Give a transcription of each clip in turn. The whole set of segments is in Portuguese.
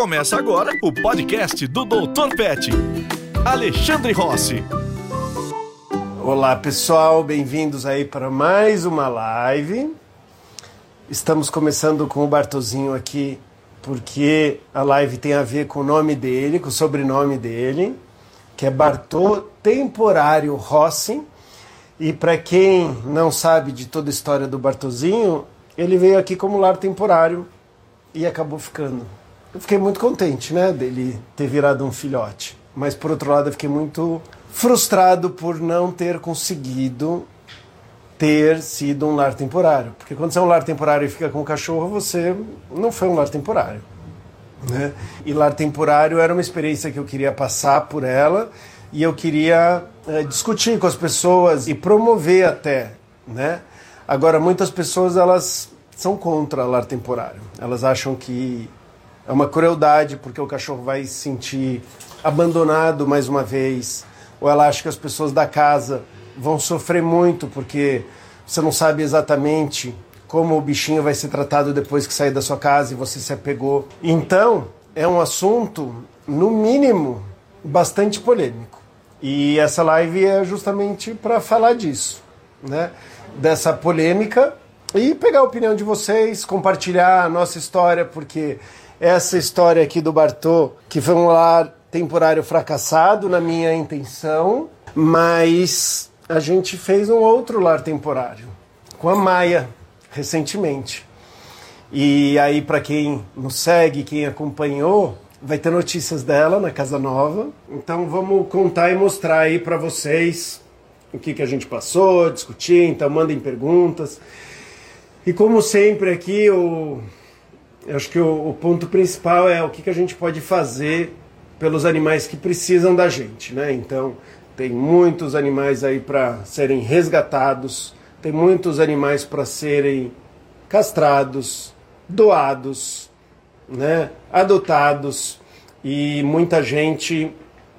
Começa agora o podcast do Dr. Pet. Alexandre Rossi. Olá pessoal, bem-vindos aí para mais uma live. Estamos começando com o Bartozinho aqui porque a live tem a ver com o nome dele, com o sobrenome dele, que é Bartô Temporário Rossi. E para quem não sabe de toda a história do Bartozinho, ele veio aqui como lar temporário e acabou ficando. Eu fiquei muito contente, né, dele ter virado um filhote. Mas por outro lado, eu fiquei muito frustrado por não ter conseguido ter sido um lar temporário. Porque quando você é um lar temporário e fica com um cachorro, você não foi um lar temporário. Né? E lar temporário era uma experiência que eu queria passar por ela e eu queria é, discutir com as pessoas e promover até, né? Agora muitas pessoas elas são contra lar temporário. Elas acham que é uma crueldade porque o cachorro vai se sentir abandonado mais uma vez, ou ela acha que as pessoas da casa vão sofrer muito porque você não sabe exatamente como o bichinho vai ser tratado depois que sair da sua casa e você se apegou. Então, é um assunto, no mínimo, bastante polêmico. E essa live é justamente para falar disso, né? Dessa polêmica e pegar a opinião de vocês, compartilhar a nossa história, porque essa história aqui do Bartô, que foi um lar temporário fracassado na minha intenção, mas a gente fez um outro lar temporário com a Maia recentemente. E aí, para quem nos segue, quem acompanhou, vai ter notícias dela na Casa Nova. Então, vamos contar e mostrar aí para vocês o que, que a gente passou, discutir. Então, mandem perguntas. E como sempre aqui, o, acho que o, o ponto principal é o que, que a gente pode fazer pelos animais que precisam da gente, né? Então, tem muitos animais aí para serem resgatados, tem muitos animais para serem castrados, doados, né, adotados e muita gente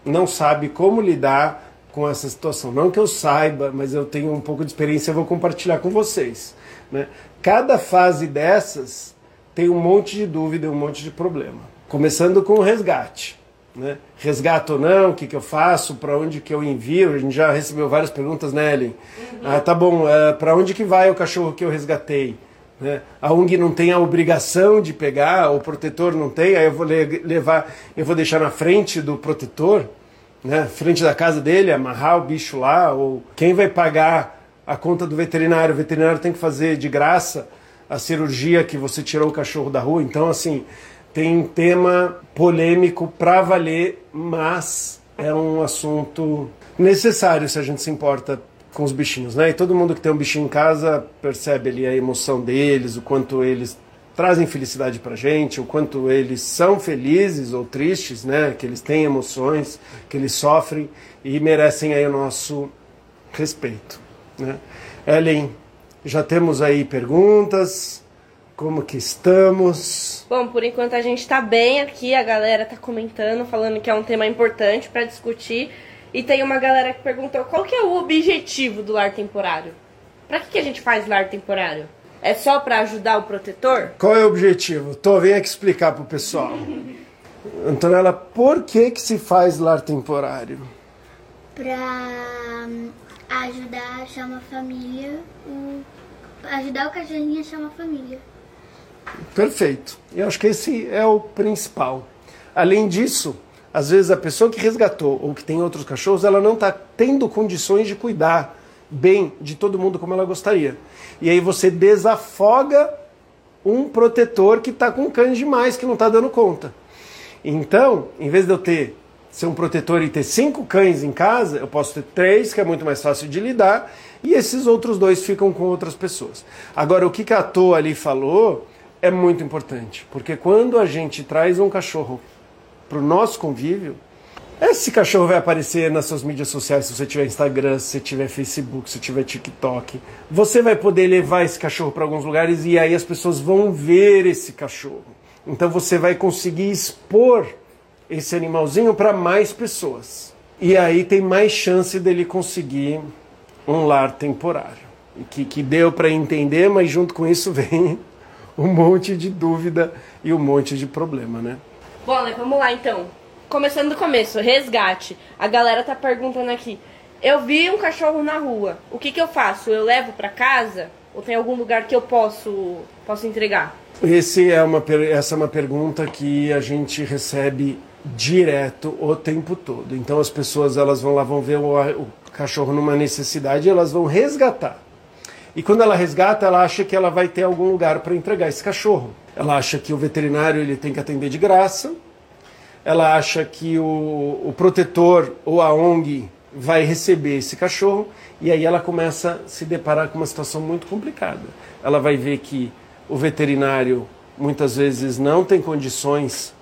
não sabe como lidar com essa situação. Não que eu saiba, mas eu tenho um pouco de experiência, eu vou compartilhar com vocês. Né? Cada fase dessas tem um monte de dúvida, um monte de problema. Começando com o resgate. Né? Resgato ou não, o que, que eu faço, para onde que eu envio? A gente já recebeu várias perguntas, né, Ellen? Uhum. Ah, tá bom, é, para onde que vai o cachorro que eu resgatei? Né? A ONG não tem a obrigação de pegar, o protetor não tem, aí eu vou levar, eu vou deixar na frente do protetor, né? frente da casa dele, amarrar o bicho lá, ou quem vai pagar a conta do veterinário? O veterinário tem que fazer de graça a cirurgia que você tirou o cachorro da rua, então assim tem um tema polêmico para valer, mas é um assunto necessário se a gente se importa com os bichinhos, né? E todo mundo que tem um bichinho em casa percebe ali a emoção deles, o quanto eles trazem felicidade pra gente, o quanto eles são felizes ou tristes, né? Que eles têm emoções, que eles sofrem e merecem aí o nosso respeito, né? Ellen, já temos aí perguntas, como que estamos? Bom, por enquanto a gente está bem aqui, a galera está comentando, falando que é um tema importante para discutir. E tem uma galera que perguntou qual que é o objetivo do lar temporário? Para que, que a gente faz lar temporário? É só para ajudar o protetor? Qual é o objetivo? Tô, vem aqui explicar pro pessoal. Antonella, por que que se faz lar temporário? Para hum, ajudar a achar uma família, ajudar o cachorrinho a achar uma família. Perfeito. Eu acho que esse é o principal. Além disso, às vezes a pessoa que resgatou ou que tem outros cachorros, ela não está tendo condições de cuidar bem de todo mundo como ela gostaria. E aí você desafoga um protetor que está com cães demais, que não está dando conta. Então, em vez de eu ter ser um protetor e ter cinco cães em casa, eu posso ter três, que é muito mais fácil de lidar, e esses outros dois ficam com outras pessoas. Agora, o que a Tô ali falou é muito importante, porque quando a gente traz um cachorro para o nosso convívio, esse cachorro vai aparecer nas suas mídias sociais, se você tiver Instagram, se você tiver Facebook, se tiver TikTok. Você vai poder levar esse cachorro para alguns lugares e aí as pessoas vão ver esse cachorro. Então você vai conseguir expor esse animalzinho para mais pessoas. E aí tem mais chance dele conseguir um lar temporário. Que, que deu para entender, mas junto com isso vem um monte de dúvida e um monte de problema, né? Bom, Ale, vamos lá então. Começando do começo, resgate. A galera tá perguntando aqui. Eu vi um cachorro na rua. O que, que eu faço? Eu levo para casa? Ou tem algum lugar que eu posso, posso entregar? Esse é uma, essa é uma pergunta que a gente recebe direto o tempo todo. Então as pessoas elas vão lá, vão ver o, o cachorro numa necessidade e elas vão resgatar. E quando ela resgata, ela acha que ela vai ter algum lugar para entregar esse cachorro. Ela acha que o veterinário ele tem que atender de graça. Ela acha que o, o protetor ou a ONG vai receber esse cachorro e aí ela começa a se deparar com uma situação muito complicada. Ela vai ver que o veterinário muitas vezes não tem condições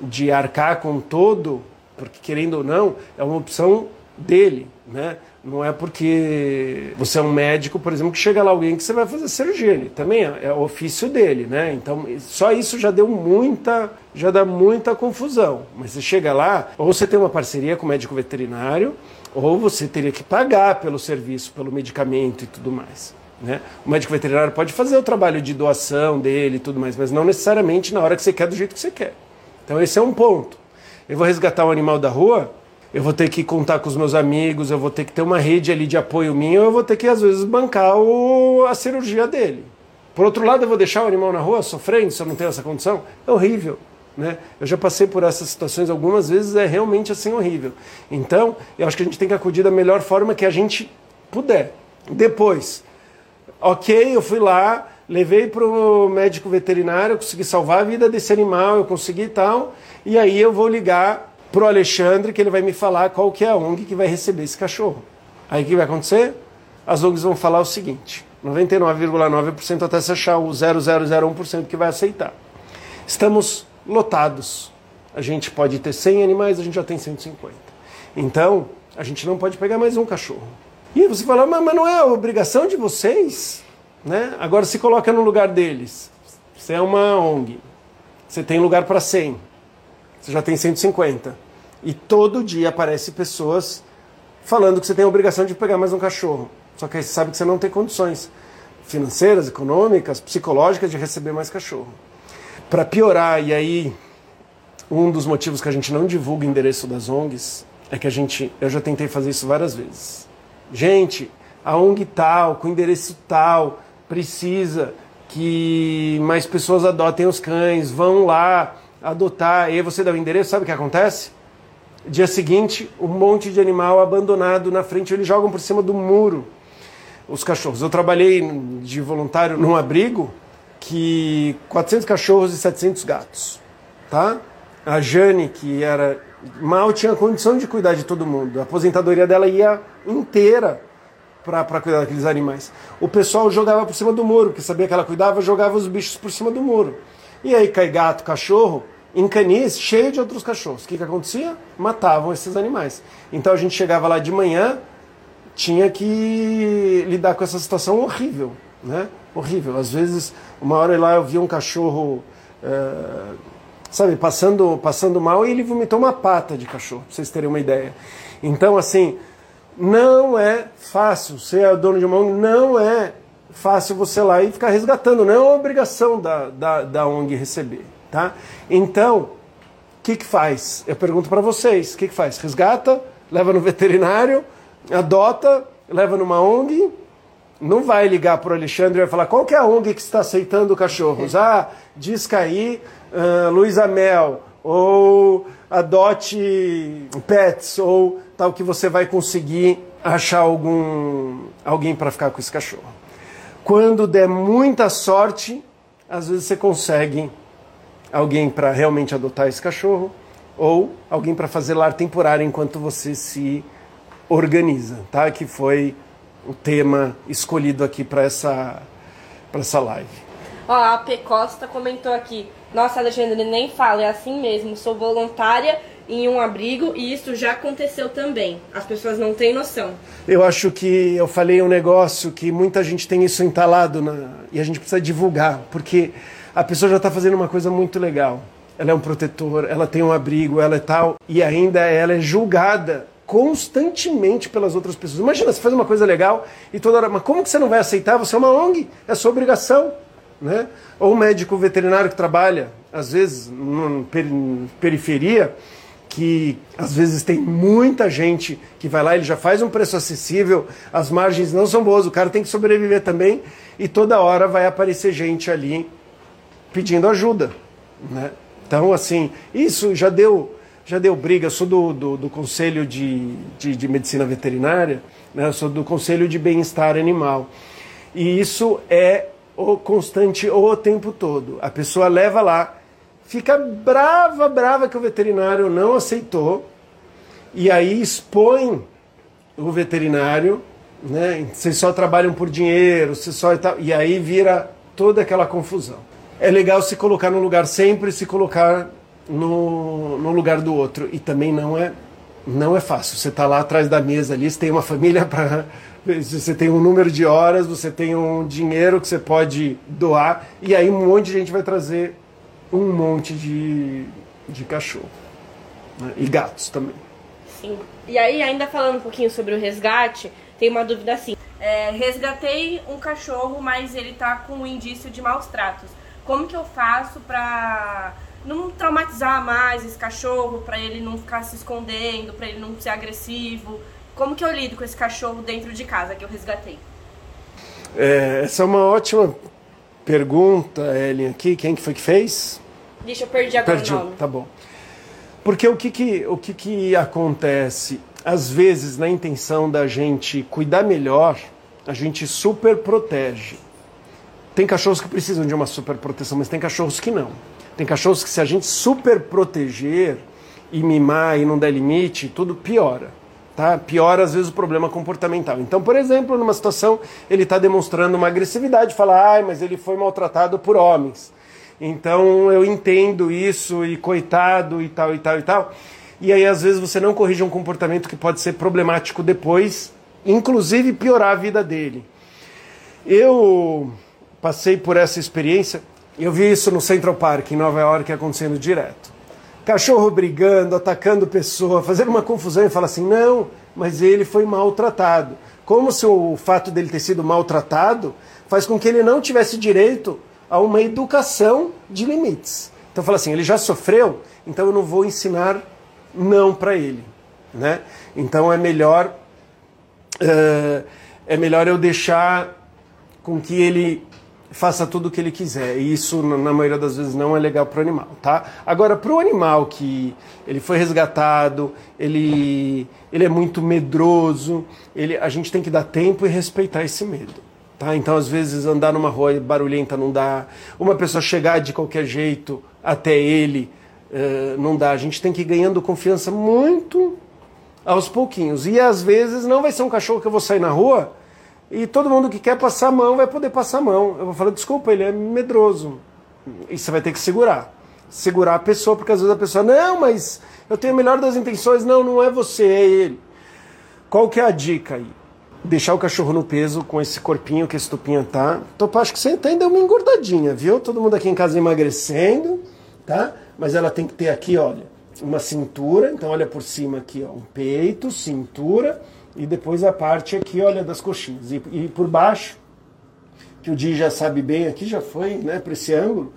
de arcar com todo, porque querendo ou não, é uma opção dele, né? Não é porque você é um médico, por exemplo, que chega lá alguém que você vai fazer cirurgia. Ele também é, é o ofício dele, né? Então, só isso já deu muita, já dá muita confusão. Mas você chega lá, ou você tem uma parceria com o médico veterinário, ou você teria que pagar pelo serviço, pelo medicamento e tudo mais. Né? O médico veterinário pode fazer o trabalho de doação dele e tudo mais, mas não necessariamente na hora que você quer, do jeito que você quer. Então esse é um ponto. Eu vou resgatar um animal da rua, eu vou ter que contar com os meus amigos, eu vou ter que ter uma rede ali de apoio minha, eu vou ter que às vezes bancar o, a cirurgia dele. Por outro lado, eu vou deixar o animal na rua sofrendo se eu não tenho essa condição? É horrível. Né? Eu já passei por essas situações algumas vezes, é realmente assim horrível. Então, eu acho que a gente tem que acudir da melhor forma que a gente puder. Depois, ok, eu fui lá, levei para o médico veterinário, eu consegui salvar a vida desse animal, eu consegui e tal, e aí eu vou ligar para o Alexandre, que ele vai me falar qual que é a ONG que vai receber esse cachorro. Aí o que vai acontecer? As ONGs vão falar o seguinte, 99,9% até se achar o 0,001% que vai aceitar. Estamos lotados. A gente pode ter 100 animais, a gente já tem 150. Então, a gente não pode pegar mais um cachorro. E você fala, mas, mas não é obrigação de vocês? Né? Agora se coloca no lugar deles. Você é uma ONG. Você tem lugar para 100. Você já tem 150. E todo dia aparecem pessoas falando que você tem a obrigação de pegar mais um cachorro. Só que aí você sabe que você não tem condições financeiras, econômicas, psicológicas de receber mais cachorro. Para piorar, e aí um dos motivos que a gente não divulga o endereço das ONGs é que a gente, eu já tentei fazer isso várias vezes. Gente, a ONG tal, com endereço tal, precisa que mais pessoas adotem os cães, vão lá adotar. E aí você dá o endereço, sabe o que acontece? Dia seguinte, um monte de animal abandonado na frente, eles jogam por cima do muro os cachorros. Eu trabalhei de voluntário num abrigo que 400 cachorros e 700 gatos, tá? A Jane, que era mal tinha condição de cuidar de todo mundo. A aposentadoria dela ia inteira para cuidar daqueles animais. O pessoal jogava por cima do muro, porque sabia que ela cuidava, jogava os bichos por cima do muro. E aí cai gato, cachorro, em canis, cheio de outros cachorros. O que, que acontecia? Matavam esses animais. Então a gente chegava lá de manhã, tinha que lidar com essa situação horrível, né? Horrível. Às vezes, uma hora lá eu vi um cachorro, é, sabe, passando, passando mal e ele vomitou uma pata de cachorro, pra vocês terem uma ideia. Então, assim, não é fácil ser dono de uma ONG, não é fácil você lá e ficar resgatando, não é uma obrigação da, da, da ONG receber, tá? Então, o que que faz? Eu pergunto para vocês, o que que faz? Resgata, leva no veterinário, adota, leva numa ONG, não vai ligar para o Alexandre e vai falar qual que é a ONG que está aceitando cachorros. Ah, diz aí uh, Luísa Mel, ou adote pets, ou tal que você vai conseguir achar algum alguém para ficar com esse cachorro. Quando der muita sorte, às vezes você consegue alguém para realmente adotar esse cachorro, ou alguém para fazer lar temporário enquanto você se organiza, tá? Que foi o tema escolhido aqui para essa, essa live. Ó, a P. Costa comentou aqui. Nossa, Alexandre, nem fala, é assim mesmo. Sou voluntária em um abrigo e isso já aconteceu também. As pessoas não têm noção. Eu acho que eu falei um negócio que muita gente tem isso entalado na... e a gente precisa divulgar, porque a pessoa já está fazendo uma coisa muito legal. Ela é um protetor, ela tem um abrigo, ela é tal, e ainda ela é julgada constantemente pelas outras pessoas. Imagina, você faz uma coisa legal e toda hora, mas como que você não vai aceitar? Você é uma ONG, é sua obrigação. né? Ou um médico veterinário que trabalha, às vezes, na periferia, que às vezes tem muita gente que vai lá, ele já faz um preço acessível, as margens não são boas, o cara tem que sobreviver também, e toda hora vai aparecer gente ali pedindo ajuda. Né? Então, assim, isso já deu, já deu briga. Eu sou do, do, do Conselho de, de, de, Medicina Veterinária, né? eu sou do Conselho de Bem-Estar Animal. E isso é o constante o tempo todo. A pessoa leva lá fica brava, brava que o veterinário não aceitou e aí expõe o veterinário, né? Vocês só trabalham por dinheiro, vocês só e aí vira toda aquela confusão. É legal se colocar no lugar sempre, se colocar no, no lugar do outro e também não é não é fácil. Você está lá atrás da mesa ali, você tem uma família para você tem um número de horas, você tem um dinheiro que você pode doar, e aí um monte de gente vai trazer um monte de, de cachorro. Né? E gatos também. Sim. E aí, ainda falando um pouquinho sobre o resgate, tem uma dúvida assim. É, resgatei um cachorro, mas ele tá com um indício de maus tratos. Como que eu faço pra não traumatizar mais esse cachorro, para ele não ficar se escondendo, para ele não ser agressivo? Como que eu lido com esse cachorro dentro de casa que eu resgatei? É, essa é uma ótima pergunta, Ellen, aqui. Quem que foi que fez? Deixa eu perdi agora Perdi, o nome. tá bom. Porque o que que, o que que acontece? Às vezes, na intenção da gente cuidar melhor, a gente super protege. Tem cachorros que precisam de uma super proteção, mas tem cachorros que não. Tem cachorros que se a gente super proteger e mimar e não der limite, tudo piora tá? Piora às vezes o problema comportamental. Então, por exemplo, numa situação ele está demonstrando uma agressividade, fala, ai, mas ele foi maltratado por homens. Então eu entendo isso e coitado e tal e tal e tal. E aí às vezes você não corrige um comportamento que pode ser problemático depois, inclusive piorar a vida dele. Eu passei por essa experiência, eu vi isso no Central Park em Nova York acontecendo direto cachorro brigando, atacando pessoa, fazendo uma confusão e fala assim: não, mas ele foi maltratado. Como se o fato dele ter sido maltratado faz com que ele não tivesse direito a uma educação de limites. Então fala assim: ele já sofreu, então eu não vou ensinar não para ele. Né? Então é melhor, uh, é melhor eu deixar com que ele faça tudo o que ele quiser. E isso, na maioria das vezes, não é legal para o animal, tá? Agora, para o animal que ele foi resgatado, ele, ele é muito medroso, ele, a gente tem que dar tempo e respeitar esse medo. Tá? Então, às vezes, andar numa rua barulhenta não dá. Uma pessoa chegar de qualquer jeito até ele uh, não dá. A gente tem que ir ganhando confiança muito aos pouquinhos. E às vezes não vai ser um cachorro que eu vou sair na rua e todo mundo que quer passar a mão vai poder passar a mão. Eu vou falar, desculpa, ele é medroso. E você vai ter que segurar. Segurar a pessoa, porque às vezes a pessoa, não, mas eu tenho a melhor das intenções. Não, não é você, é ele. Qual que é a dica aí? Deixar o cachorro no peso com esse corpinho que esse tupinha tá. Tô, acho que você tá ainda uma engordadinha, viu? Todo mundo aqui em casa emagrecendo, tá? Mas ela tem que ter aqui, olha, uma cintura. Então olha por cima aqui, ó, um peito, cintura e depois a parte aqui, olha, das coxinhas. E, e por baixo, que o Di já sabe bem, aqui já foi, né, para esse ângulo,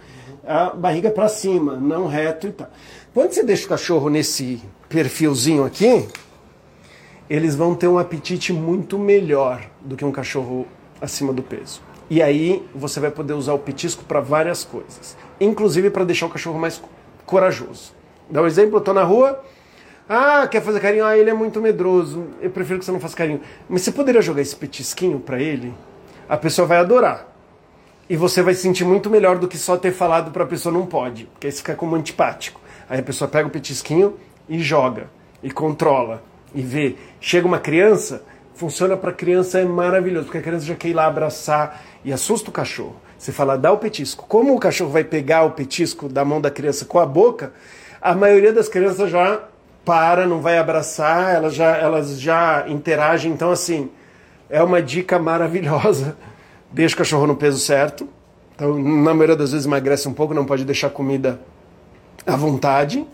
a barriga para cima, não reto e tal. Quando você deixa o cachorro nesse perfilzinho aqui, eles vão ter um apetite muito melhor do que um cachorro acima do peso. E aí você vai poder usar o petisco para várias coisas, inclusive para deixar o cachorro mais corajoso. Dá um exemplo, eu estou na rua, ah, quer fazer carinho? Ah, ele é muito medroso. Eu prefiro que você não faça carinho. Mas você poderia jogar esse petisquinho para ele? A pessoa vai adorar. E você vai se sentir muito melhor do que só ter falado para a pessoa não pode, porque aí você fica como antipático. Aí a pessoa pega o petisquinho e joga, e controla, e vê. Chega uma criança, funciona para criança, é maravilhoso, porque a criança já quer ir lá abraçar e assusta o cachorro. Você fala, dá o petisco. Como o cachorro vai pegar o petisco da mão da criança com a boca, a maioria das crianças já para, não vai abraçar, elas já, elas já interagem. Então, assim, é uma dica maravilhosa. Deixa o cachorro no peso certo. Então, na maioria das vezes emagrece um pouco, não pode deixar comida à vontade.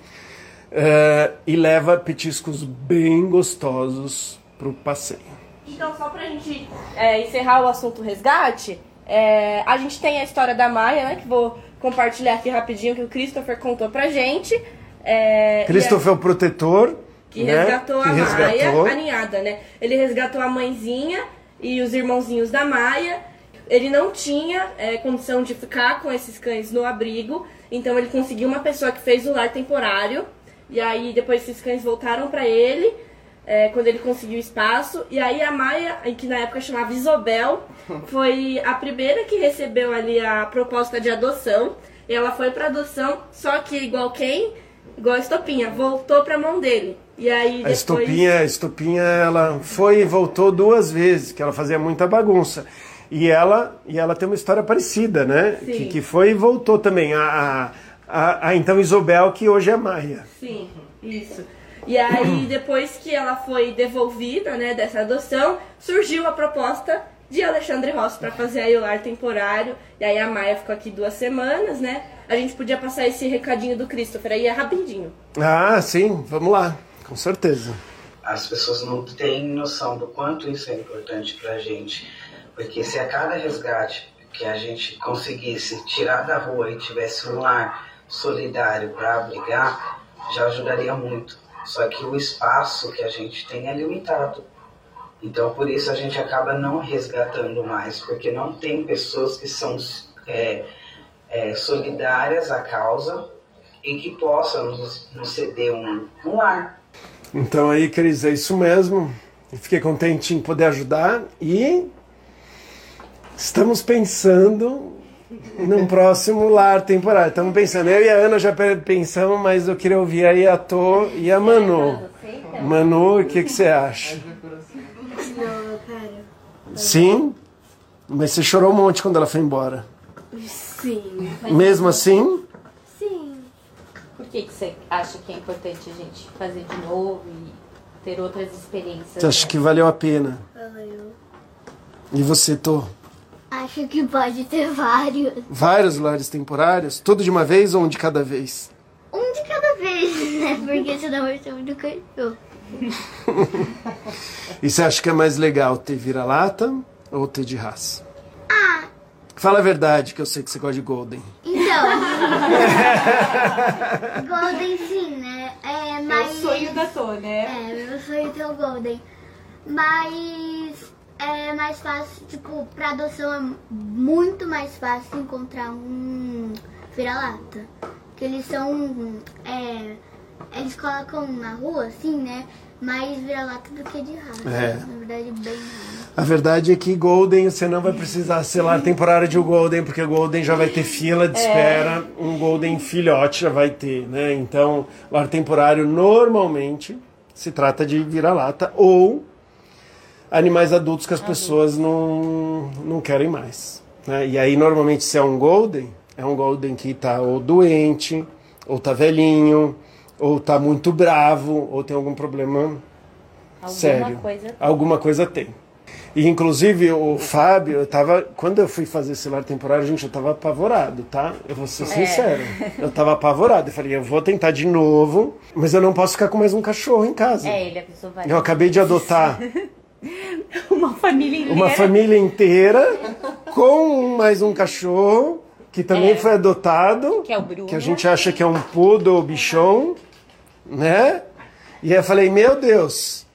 É, e leva petiscos bem gostosos para o passeio. Então, só para a gente é, encerrar o assunto resgate, É, a gente tem a história da Maia, né? Que vou compartilhar aqui rapidinho, que o Christopher contou pra gente. É, Christopher é o protetor. que né? resgatou Que a resgatou. Maia, a ninhada, né? Ele resgatou a mãezinha e os irmãozinhos da Maia. Ele não tinha é, condição de ficar com esses cães no abrigo, então ele conseguiu uma pessoa que fez o lar temporário. E aí depois esses cães voltaram pra ele, é, quando ele conseguiu espaço. E aí a Maia, que na época chamava Isobel, foi a primeira que recebeu ali a proposta de adoção. E ela foi pra adoção, só que igual quem? Igual a Estopinha, voltou pra mão dele. E aí A depois... estopinha, a estopinha, ela foi e voltou duas vezes, que ela fazia muita bagunça. E ela, e ela tem uma história parecida, né? Sim. Que, que foi e voltou também. A, a, a, a então Isobel, que hoje é Maia. Sim, isso. E aí, depois que ela foi devolvida, né, dessa adoção, surgiu a proposta de Alexandre Rossi para fazer aí o lar temporário. E aí a Maia ficou aqui duas semanas, né? A gente podia passar esse recadinho do Christopher aí é rapidinho. Ah, sim, vamos lá, com certeza. as pessoas não têm noção do quanto isso é importante pra gente. Porque se a cada resgate que a gente conseguisse tirar da rua e tivesse um lar solidário para abrigar, já ajudaria muito. Só que o espaço que a gente tem é limitado. Então, por isso, a gente acaba não resgatando mais, porque não tem pessoas que são é, é, solidárias à causa e que possam nos, nos ceder um, um lar. Então aí, Cris, é isso mesmo. Eu Fiquei contente em poder ajudar e estamos pensando num próximo lar temporário. Estamos pensando, eu e a Ana já pe- pensamos, mas eu queria ouvir aí a Tô e a Manu. Manu, o que, que você acha? Sim? Mas você chorou um monte quando ela foi embora. Sim. Mesmo assim? Sim. Por que, que você acha que é importante a gente fazer de novo e ter outras experiências? Você acha que valeu a pena? Valeu. E você, Tô? Acho que pode ter vários. Vários lares temporários? Tudo de uma vez ou um de cada vez? Um de cada vez, né? Porque senão vai ser muito cachorro. E você acha que é mais legal ter vira-lata ou ter de raça? Ah, Fala a verdade, que eu sei que você gosta de Golden. então. Golden sim, né? É, É mas... o sonho da Tô, né? É, meu sonho é ter o Golden. Mas é mais fácil, tipo, pra adoção é muito mais fácil encontrar um vira-lata. Que eles são. É, eles colocam na rua, assim, né? Mais vira-lata do que de raça. É. Na verdade, bem raro. A verdade é que Golden você não vai precisar ser lar temporário de Golden, porque Golden já vai ter fila de espera, um Golden filhote já vai ter, né? Então, lar temporário normalmente se trata de vira-lata ou animais adultos que as pessoas não, não querem mais. Né? E aí, normalmente, se é um Golden, é um Golden que tá ou doente, ou tá velhinho, ou tá muito bravo, ou tem algum problema Alguma sério. coisa. Alguma coisa tem. E inclusive o Fábio, eu tava. Quando eu fui fazer esse lar temporário, gente, eu tava apavorado, tá? Eu vou É. ser sincero. Eu tava apavorado. Eu falei, eu vou tentar de novo, mas eu não posso ficar com mais um cachorro em casa. É, ele avisou várias Eu acabei de adotar Uma família inteira. uma família inteira com mais um cachorro que também É. foi adotado. Que é o Bruno. Que a gente acha que é um poodle bichão, né? E eu falei, meu Deus,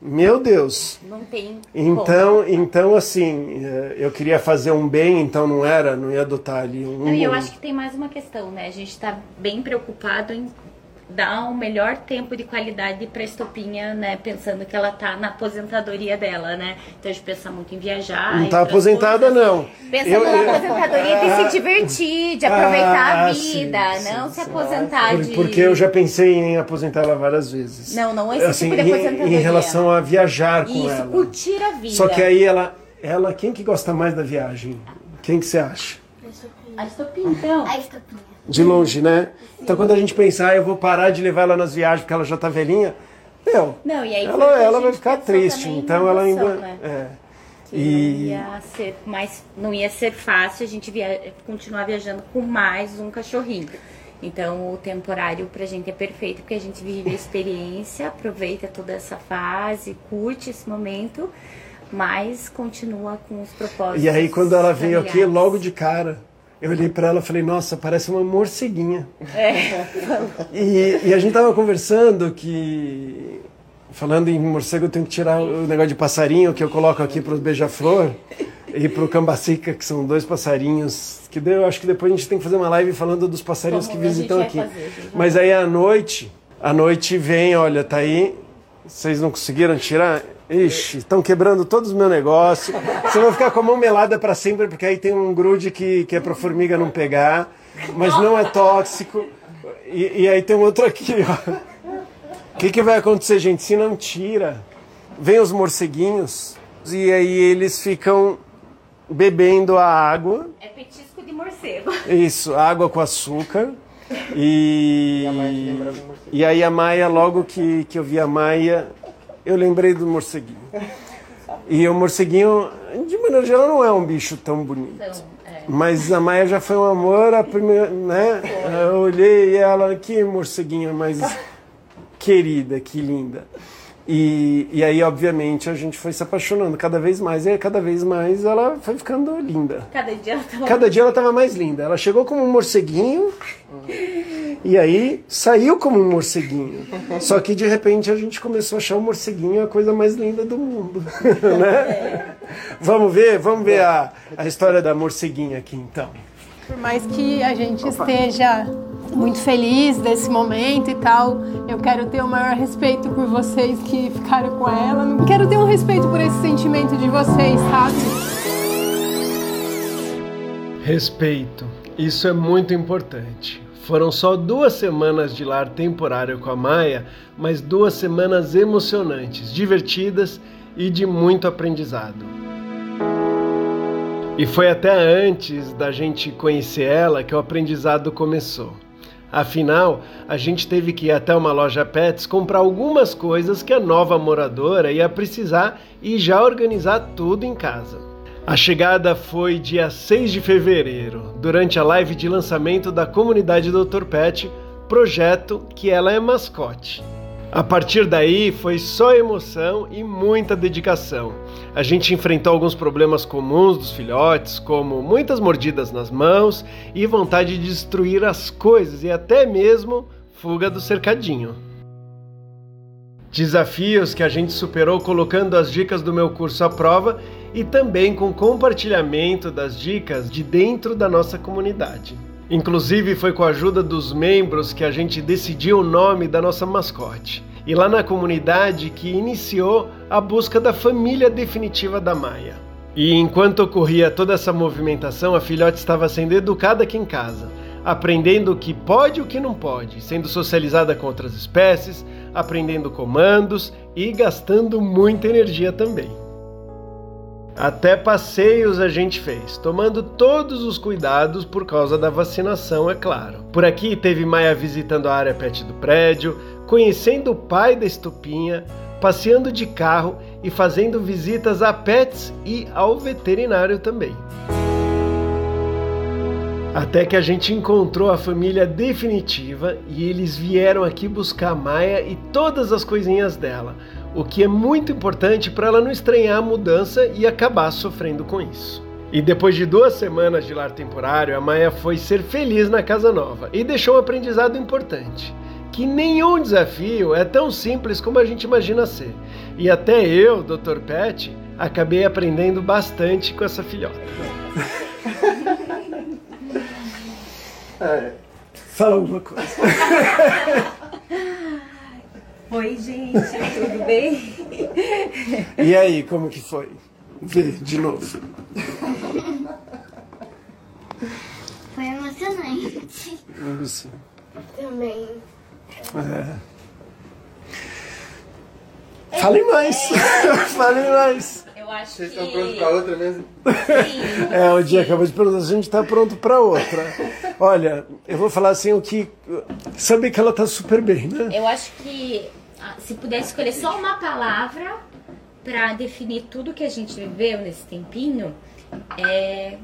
meu Deus. Não tem. Então, então assim, eh, eu queria fazer um bem, então não era, não ia adotar ali um. Não, e eu acho que tem mais uma questão, né? A gente tá bem preocupado em dar um melhor tempo de qualidade pra Estopinha, né? Pensando que ela tá na aposentadoria dela, né? Então a gente pensa muito em viajar. Não em tá aposentada, coisas. não. Pensando Eu- na aposentadoria de se divertir, de aproveitar Ah, a vida, sim, não sim. se aposentar Por- de. Porque eu já pensei em aposentar ela várias vezes. Não, não esse assim, tipo de em- aposentadoria. Em relação a viajar com Isso, ela. curtir a vida. Só que aí ela, ela, quem que gosta mais da viagem? Quem que você acha? A Estopinha, então. A estopinha. De longe, né? Então quando a gente pensar, ah, eu vou parar de levar ela nas viagens porque ela já tá velhinha, meu, Não, e aí ela, ela vai ficar triste. Então ela ainda. né? É. Que E- não ia ser mais, não ia ser fácil a gente via, continuar viajando com mais um cachorrinho. Então o temporário pra gente é perfeito porque a gente vive a experiência, aproveita toda essa fase, curte esse momento, mas continua com os propósitos. E aí, quando ela veio aqui, familiares. logo de cara, eu olhei pra ela e falei, nossa, parece uma morceguinha. É. E, e a gente tava conversando que. Falando em morcego, eu tenho que tirar o negócio de passarinho que eu coloco aqui pro beija-flor e pro cambacica, que são dois passarinhos. Que daí eu acho que depois a gente tem que fazer uma live falando dos passarinhos Como que visitam aqui. fazer, Mas aí à noite, à noite vem, olha, tá aí. Vocês não conseguiram tirar? Ixi, estão quebrando todos os meus negócios. Você vai ficar com a mão melada para sempre, porque aí tem um grude que, que é pra formiga não pegar, mas não é tóxico. E, e aí tem um outro aqui, ó. O que, que vai acontecer, gente? Se não tira, vem os morceguinhos e aí eles ficam bebendo a água. É petisco de morcego. Isso, água com açúcar. E, e aí a Maia, logo que, que eu vi a Maia, eu lembrei do morceguinho. E o morceguinho, de maneira geral, não é um bicho tão bonito. Então, é. Mas a Maia já foi um amor, a primeira, né? Eu olhei e ela, que morceguinha mais querida, que linda. E, e aí, obviamente, a gente foi se apaixonando cada vez mais, e cada vez mais ela foi ficando linda. Cada dia ela tava Cada dia ela estava mais linda. Ela chegou como um morceguinho e aí saiu como um morceguinho. Só que de repente a gente começou a achar o morceguinho a coisa mais linda do mundo, né? Vamos ver, vamos ver a, a história da morceguinha aqui então. Por mais que a gente esteja muito feliz desse momento e tal, eu quero ter o maior respeito por vocês que ficaram com ela. Não quero ter um respeito por esse sentimento de vocês, sabe? Respeito. Isso é muito importante. Foram só duas semanas de lar temporário com a Maia, mas duas semanas emocionantes, divertidas e de muito aprendizado. E foi até antes da gente conhecer ela que o aprendizado começou. Afinal, a gente teve que ir até uma loja Pets comprar algumas coisas que a nova moradora ia precisar e já organizar tudo em casa. A chegada foi dia 6 de fevereiro, durante a live de lançamento da comunidade Dr. Pet, projeto que ela é mascote. A partir daí foi só emoção e muita dedicação. A gente enfrentou alguns problemas comuns dos filhotes, como muitas mordidas nas mãos e vontade de destruir as coisas e até mesmo fuga do cercadinho. Desafios que a gente superou colocando as dicas do meu curso à prova e também com compartilhamento das dicas de dentro da nossa comunidade. Inclusive foi com a ajuda dos membros que a gente decidiu o nome da nossa mascote. E lá na comunidade que iniciou a busca da família definitiva da Maia. E enquanto ocorria toda essa movimentação, a filhote estava sendo educada aqui em casa, aprendendo o que pode e o que não pode, sendo socializada com outras espécies, aprendendo comandos e gastando muita energia também. Até passeios a gente fez, tomando todos os cuidados por causa da vacinação, é claro. Por aqui teve Maia visitando a área pet do prédio, conhecendo o pai da estupinha, passeando de carro e fazendo visitas a pets e ao veterinário também. Até que a gente encontrou a família definitiva e eles vieram aqui buscar a Maia e todas as coisinhas dela, o que é muito importante para ela não estranhar a mudança e acabar sofrendo com isso. E depois de duas semanas de lar temporário, a Maia foi ser feliz na casa nova e deixou um aprendizado importante. Que nenhum desafio é tão simples como a gente imagina ser. E até eu, Dr. Pet, acabei aprendendo bastante com essa filhota. Fala alguma coisa. Oi, gente, tudo bem? E aí, como que foi? Vê de novo. Foi emocionante. Isso. Também. Fale mais. Fale mais. Acho Vocês que. estão prontos pra outra mesmo? Sim. É, o dia acabou de perguntar a gente tá pronto para outra. Olha, eu vou falar assim o que. Saber que ela tá super bem, né? Eu acho que ah, se pudesse escolher só uma palavra para definir tudo que a gente viveu nesse tempinho, é,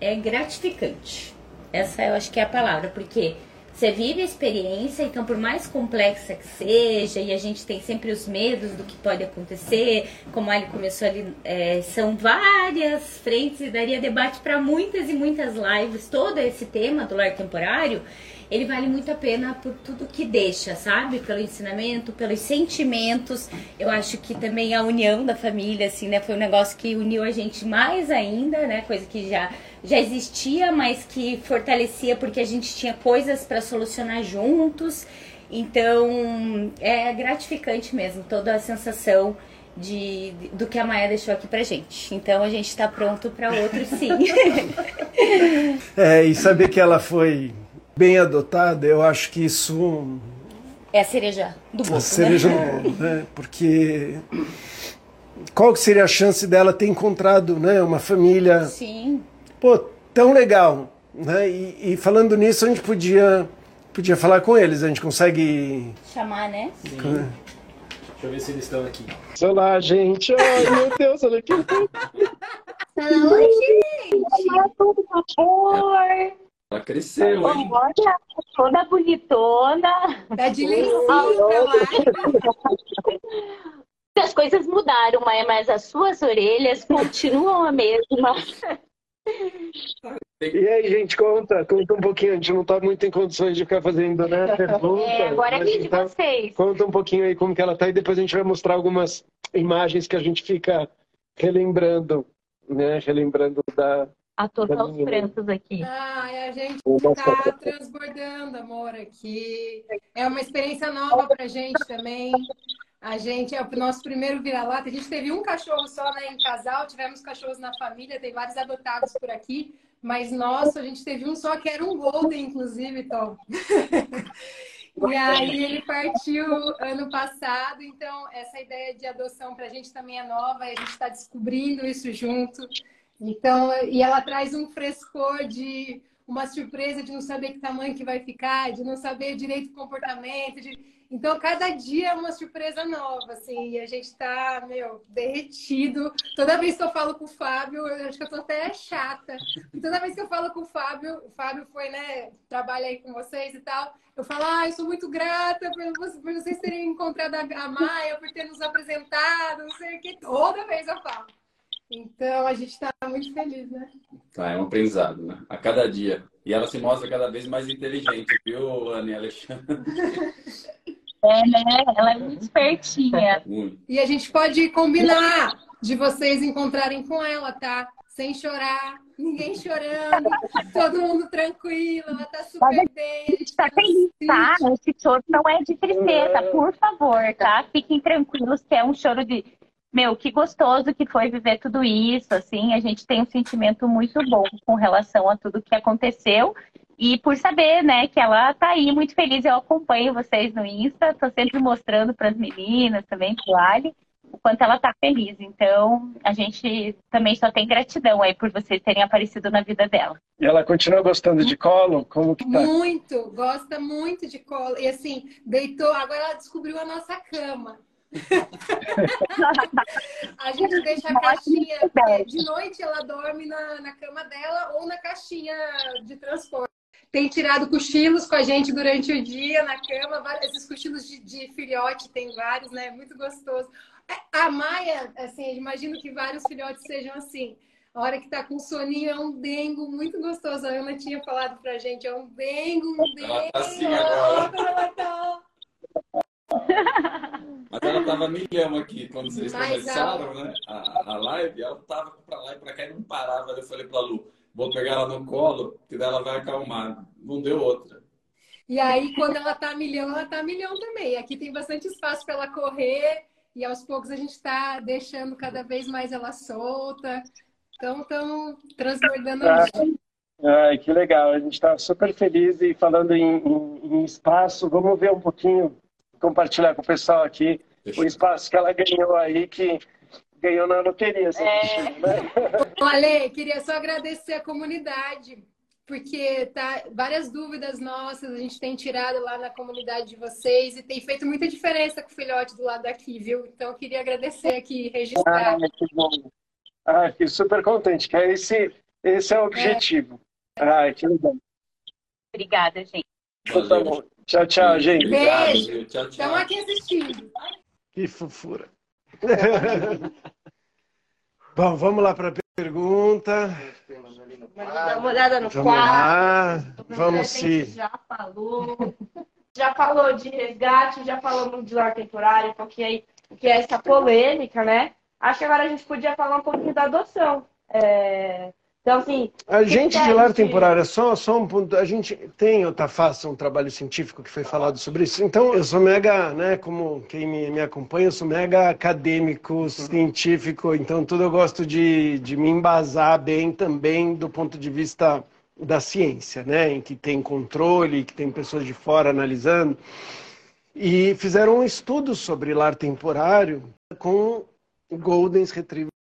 é gratificante. Essa eu acho que é a palavra, porque Você vive a experiência, então por mais complexa que seja, e a gente tem sempre os medos do que pode acontecer, como Ali começou ali, é, são várias frentes e daria debate para muitas e muitas lives, todo esse tema do lar temporário ele vale muito a pena por tudo que deixa, sabe? Pelo ensinamento, pelos sentimentos. Eu acho que também a união da família, assim, né? Foi um negócio que uniu a gente mais ainda, né? Coisa que já, já existia, mas que fortalecia porque a gente tinha coisas para solucionar juntos. Então, é gratificante mesmo, toda a sensação de, do que a Maia deixou aqui pra gente. Então a gente está pronto para outro sim. é, e saber que ela foi bem adotada, eu acho que isso. É a cereja do bolo. A cereja né? do bolo, né? Porque qual que seria a chance dela ter encontrado né, uma família. Sim. Pô, tão legal. Né? E, e, falando nisso, a gente podia, podia falar com eles. A gente consegue. Chamar, né? Sim. Deixa eu ver se eles estão aqui. Olá, gente. Ai, meu Deus, olha aqui. Oi, gente. Amor. Ela cresceu, hein? Olha, toda bonitona. Tá de lencinho lá. As coisas mudaram, mas as suas orelhas continuam a mesma. E aí, gente, conta, conta um pouquinho. A gente não está muito em condições de ficar fazendo, né? Pergunta, é, agora é de tá... vocês. Conta um pouquinho aí como que ela tá e depois a gente vai mostrar algumas imagens que a gente fica relembrando, né? Relembrando da, a todos aos prantos aqui. Ai, a gente está transbordando amor aqui. É uma experiência nova para a gente também. A gente é o nosso primeiro vira-lata. A gente teve um cachorro só né, em casal, tivemos cachorros na família, tem vários adotados por aqui, mas nosso, a gente teve um só que era um Golden, inclusive, Tom. e aí ele partiu ano passado, então essa ideia de adoção para a gente também é nova, a gente está descobrindo isso junto. Então, e ela traz um frescor de uma surpresa de não saber que tamanho que vai ficar, de não saber direito o comportamento. De... Então, cada dia é uma surpresa nova, assim, e a gente tá, meu, derretido. Toda vez que eu falo com o Fábio, eu acho que eu tô até chata. E toda vez que eu falo com o Fábio, o Fábio foi, né, trabalha aí com vocês e tal, eu falo, ah, eu sou muito grata por, vocês terem encontrado a Maia, por ter nos apresentado, não sei o que. Toda vez eu falo. Então a gente está muito feliz, né? Tá, é um aprendizado, né? A cada dia. E ela se mostra cada vez mais inteligente, viu, Ana e É, né? Ela é muito espertinha. E a gente pode combinar de vocês encontrarem com ela, tá? Sem chorar, ninguém chorando, todo mundo tranquilo, ela tá super bem. A gente tá feliz, tá? Esse choro não é de tristeza, por favor, tá? Fiquem tranquilos que é um choro de meu, que gostoso que foi viver tudo isso, assim, a gente tem um sentimento muito bom com relação a tudo que aconteceu e por saber, né, que ela tá aí muito feliz, eu acompanho vocês no Insta, tô sempre mostrando para as meninas também, pro Ali, o quanto ela tá feliz. Então, a gente também só tem gratidão aí por vocês terem aparecido na vida dela. E ela continua gostando de colo? Como que tá? Muito, gosta muito de colo. E assim, deitou, agora ela descobriu a nossa cama. a gente deixa a caixinha. De noite ela dorme na, na cama dela ou na caixinha de transporte. Tem tirado cochilos com a gente durante o dia na cama. Esses cochilos de, de filhote tem vários, né? Muito gostoso. A Maia, assim, imagino que vários filhotes sejam assim. A hora que tá com soninho é um dengo muito gostoso. A Ana tinha falado pra gente, é um dengo, um dengo. Ela tá assim agora. Ela tá... Mas ela tava milhão aqui quando vocês Mais começaram, né? A, a live, ela tava pra lá e pra cá e não parava. Eu falei pra Lu, vou pegar ela no colo, que daí ela vai acalmar. Não deu outra. E aí, quando ela tá milhão, ela tá milhão também. Aqui tem bastante espaço para ela correr e aos poucos a gente está deixando cada vez mais ela solta. Então, estão transbordando ah, Ai, que legal. A gente está super feliz e falando em, em, em espaço, vamos ver um pouquinho compartilhar com o pessoal aqui o espaço que ela ganhou aí, que ganhou na loteria. É. Né? Ale, queria só agradecer a comunidade, porque tá várias dúvidas nossas a gente tem tirado lá na comunidade de vocês e tem feito muita diferença com o filhote do lado daqui, viu? Então, queria agradecer aqui, registrar. Ah, que bom. Ah, fiquei super contente, que é esse, esse é o objetivo. É. Ah, que legal. Obrigada, gente. Então tá bom. Tchau, tchau, gente. Obrigado, Beijo. viu? Tchau, tchau. Estamos aqui assistindo. Que fofura. Bom, vamos lá para a pergunta. Dá uma olhada no Vamos quadro. lá. Vamos se. já falou. Já falou de resgate, já falamos de lar temporário, pouquinho aí o que é essa polêmica, né? Acho que agora a gente podia falar um pouquinho da adoção. É, Então, assim. A gente de lar temporário, temporário. só, só um ponto. A gente tem, o Tafassa, um trabalho científico que foi falado sobre isso. Então, eu sou mega, né, como quem me, me acompanha, eu sou mega acadêmico, científico, então tudo eu gosto de, de me embasar bem também do ponto de vista da ciência, né, em que tem controle, que tem pessoas de fora analisando. E fizeram um estudo sobre lar temporário com Golden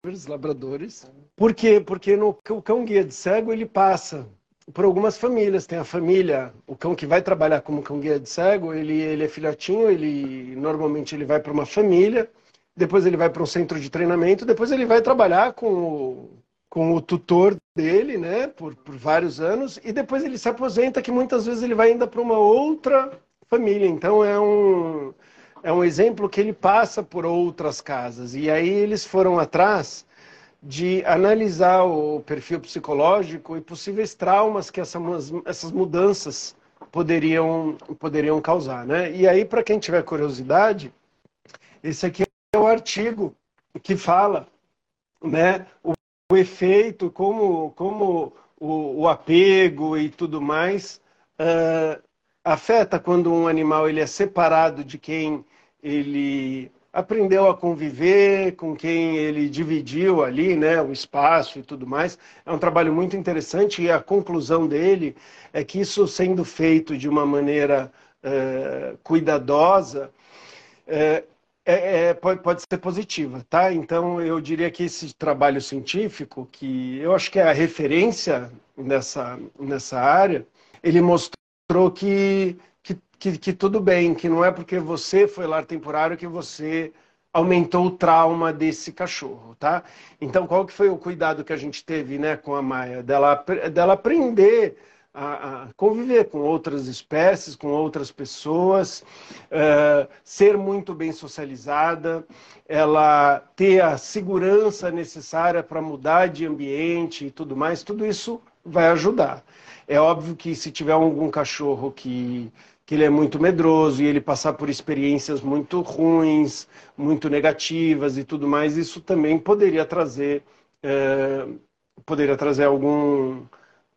Retrievers, labradores. Por quê? Porque no, o cão guia de cego ele passa por algumas famílias. Tem a família, o cão que vai trabalhar como cão guia de cego, ele, ele é filhotinho, ele normalmente ele vai para uma família, depois ele vai para um centro de treinamento, depois ele vai trabalhar com o, com o tutor dele, né, por, por vários anos, e depois ele se aposenta, que muitas vezes ele vai ainda para uma outra família. Então é um é um exemplo que ele passa por outras casas. E aí eles foram atrás de analisar o perfil psicológico e possíveis traumas que essas, essas mudanças poderiam, poderiam causar. Né? E aí, para quem tiver curiosidade, esse aqui é o artigo que fala né, o, o efeito, como, como o, o apego e tudo mais uh, afeta quando um animal ele é separado de quem ele aprendeu a conviver, com quem ele dividiu ali, né, o espaço e tudo mais. É um trabalho muito interessante e a conclusão dele é que isso sendo feito de uma maneira uh, cuidadosa uh, é, é, pode, pode ser positiva, tá? Então eu diria que esse trabalho científico, que eu acho que é a referência nessa, nessa área, ele mostrou que que, que, tudo bem, que não é porque você foi lar temporário que você aumentou o trauma desse cachorro, tá? Então, qual que foi o cuidado que a gente teve, né, com a Maia? Dela, dela aprender a, a conviver com outras espécies, com outras pessoas, uh, ser muito bem socializada, ela ter a segurança necessária para mudar de ambiente e tudo mais, tudo isso vai ajudar. É óbvio que se tiver algum cachorro que que ele é muito medroso e ele passar por experiências muito ruins, muito negativas e tudo mais, isso também poderia trazer é, poderia trazer algum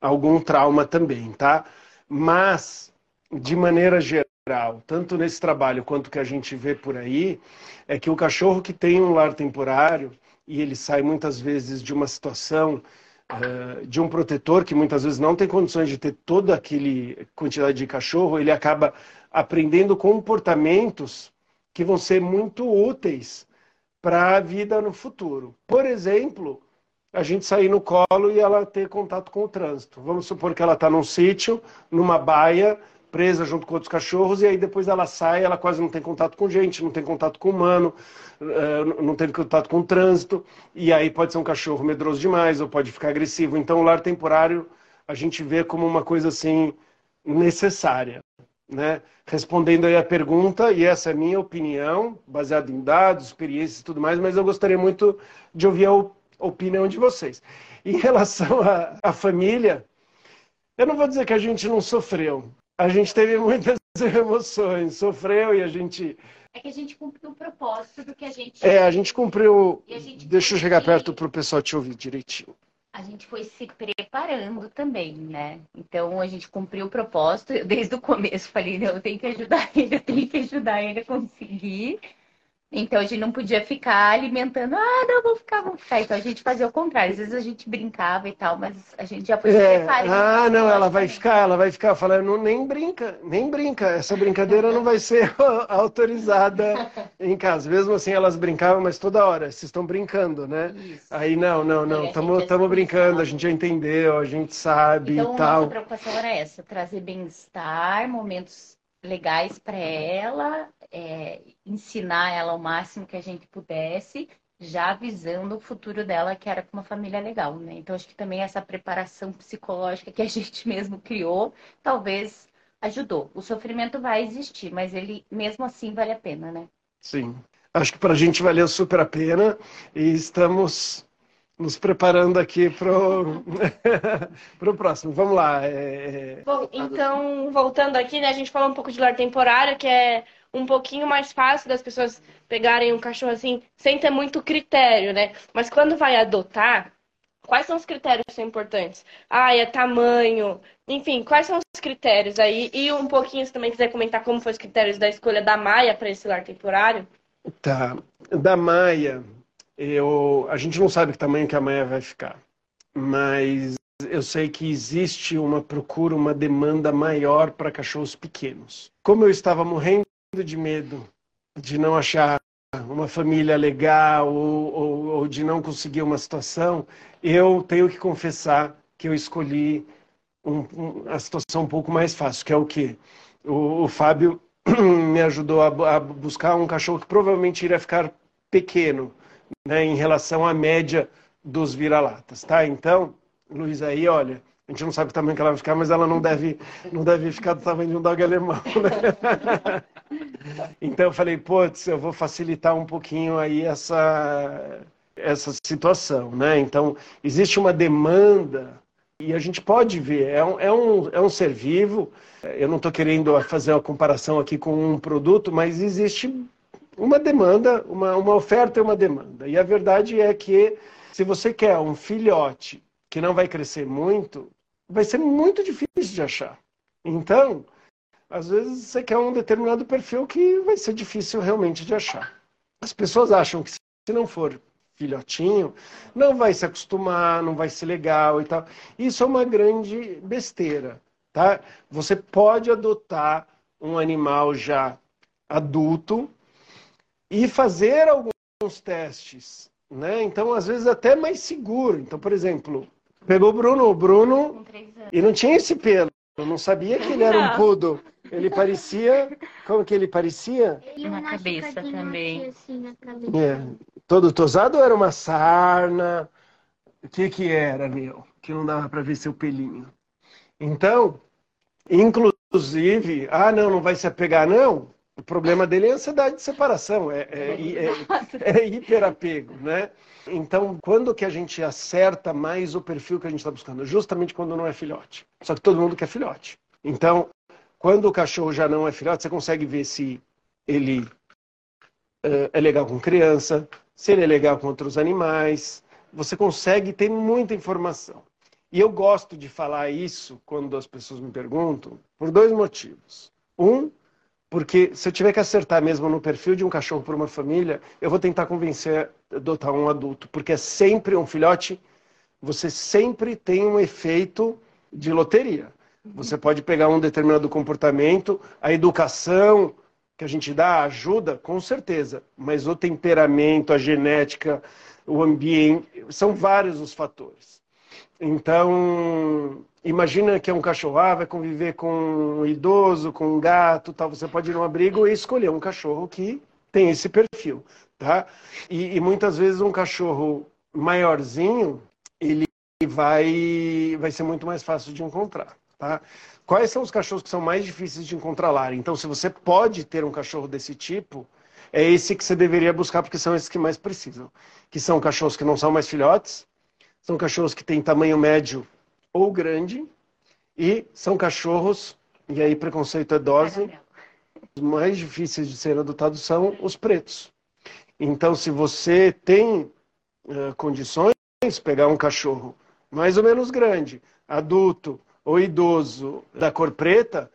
algum trauma também, tá? Mas de maneira geral, tanto nesse trabalho quanto que a gente vê por aí, é que o cachorro que tem um lar temporário e ele sai muitas vezes de uma situação eh, de um protetor que muitas vezes não tem condições de ter toda aquele quantidade de cachorro, ele acaba aprendendo comportamentos que vão ser muito úteis para a vida no futuro. Por exemplo, a gente sair no colo e ela ter contato com o trânsito. Vamos supor que ela está num sítio, numa baia, presa junto com outros cachorros, e aí depois ela sai, ela quase não tem contato com gente, não tem contato com humano, eh, não tem contato com o trânsito, e aí pode ser um cachorro medroso demais, ou pode ficar agressivo. Então o lar temporário a gente vê como uma coisa assim necessária. Né? Respondendo aí a pergunta, e essa é a minha opinião, baseada em dados, experiências e tudo mais, mas eu gostaria muito de ouvir a opinião de vocês. Em relação à família, eu não vou dizer que a gente não sofreu, a gente teve muitas emoções, sofreu e a gente. É que a gente cumpriu o propósito do que a gente. É, a gente cumpriu. A gente Deixa eu chegar perto para o pessoal te ouvir direitinho. A gente foi se preparando também, né? Então a gente cumpriu o propósito. Eu, desde o começo falei, não, eu tenho que ajudar ele, eu tenho que ajudar ele a conseguir. Então a gente não podia ficar alimentando, ah, não, vou ficar, vou ficar. Então a gente fazia o contrário. Às vezes a gente brincava e tal, mas a gente já foi se É, ah, não, ela vai ficar, ela vai ficar falando, não, nem brinca, nem brinca. Essa brincadeira não vai ser autorizada em casa. Mesmo assim, elas brincavam, mas toda hora, vocês estão brincando, né? Isso. Aí, não, não, não, a estamos brincando, a gente já entendeu, a gente sabe Então, e nossa tal. preocupação era essa: trazer bem-estar, momentos legais para ela, é, ensinar ela o máximo que a gente pudesse, já visando o futuro dela, que era com uma família legal, né? Então, acho que também essa preparação psicológica que a gente mesmo criou, talvez ajudou. O sofrimento vai existir, mas ele mesmo assim vale a pena, né? Sim. Acho que para a gente valeu super a pena e estamos nos preparando aqui para o próximo. Vamos lá. É... Bom, então, voltando aqui, né, a gente falou um pouco de lar temporário, que é um pouquinho mais fácil das pessoas pegarem um cachorro assim, sem ter muito critério, né? Mas quando vai adotar, quais são os critérios que são importantes? Ah, é tamanho, enfim, quais são os critérios aí? E um pouquinho, se também quiser comentar como foram os critérios da escolha da Maia para esse lar temporário. Tá. Da Maia, eu, a gente não sabe que tamanho que a Maia vai ficar, mas eu sei que existe uma procura, uma demanda maior para cachorros pequenos. Como eu estava morrendo de medo de não achar uma família legal ou, ou, ou de não conseguir uma situação, eu tenho que confessar que eu escolhi um, um, a situação um pouco mais fácil, que é o quê? O, o Fábio me ajudou a, a buscar um cachorro que provavelmente iria ficar pequeno, né, em relação à média dos vira-latas, tá? Então, Luiz, aí, olha, a gente não sabe o tamanho que ela vai ficar, mas ela não deve, não deve ficar do tamanho de um dog alemão, né? Então eu falei, putz, eu vou facilitar um pouquinho aí essa, essa situação, né? Então, existe uma demanda e a gente pode ver, é um, é um, é um ser vivo, eu não estou querendo fazer uma comparação aqui com um produto, mas existe uma demanda, uma, uma oferta e uma demanda. E a verdade é que se você quer um filhote que não vai crescer muito, vai ser muito difícil de achar. Então, às vezes você quer um determinado perfil que vai ser difícil realmente de achar. As pessoas acham que se não for filhotinho, não vai se acostumar, não vai ser legal e tal. Isso é uma grande besteira, tá? Você pode adotar um animal já adulto e fazer alguns testes, né? Então, às vezes, até mais seguro. Então, por exemplo, pegou o Bruno, o Bruno, e não tinha esse pelo. Eu não sabia que ele era um poodle. Ele parecia. Como que ele parecia? Ele na cabeça também. Assim, na cabeça. É, todo tosado ou era uma sarna? O que que era, meu? Que não dava para ver seu pelinho. Então, inclusive, ah, não, não vai se apegar, não. O problema dele é a ansiedade de separação, é, é, é, é hiperapego, né? Então, quando que a gente acerta mais o perfil que a gente está buscando? Justamente quando não é filhote. Só que todo mundo quer filhote. Então, quando o cachorro já não é filhote, você consegue ver se ele uh, é legal com criança, se ele é legal com outros animais. Você consegue ter muita informação. E eu gosto de falar isso quando as pessoas me perguntam, por dois motivos. Um, porque se eu tiver que acertar mesmo no perfil de um cachorro por uma família, eu vou tentar convencer a adotar um adulto, porque é sempre um filhote, você sempre tem um efeito de loteria. Você pode pegar um determinado comportamento, a educação que a gente dá ajuda, com certeza, mas o temperamento, a genética, o ambiente, são vários os fatores. Então, imagina que é um cachorro, ah, vai conviver com um idoso, com um gato, tal. Você pode ir num abrigo e escolher um cachorro que tem esse perfil, tá? E, e muitas vezes um cachorro maiorzinho, ele vai, vai ser muito mais fácil de encontrar, tá? Quais são os cachorros que são mais difíceis de encontrar lá? Então, se você pode ter um cachorro desse tipo, é esse que você deveria buscar, porque são esses que mais precisam. Que são cachorros que não são mais filhotes, são cachorros que têm tamanho médio ou grande e são cachorros, e aí preconceito é dose, os mais difíceis de serem adotados são os pretos. Então, se você tem uh, condições, pegar um cachorro mais ou menos grande, adulto ou idoso da cor preta,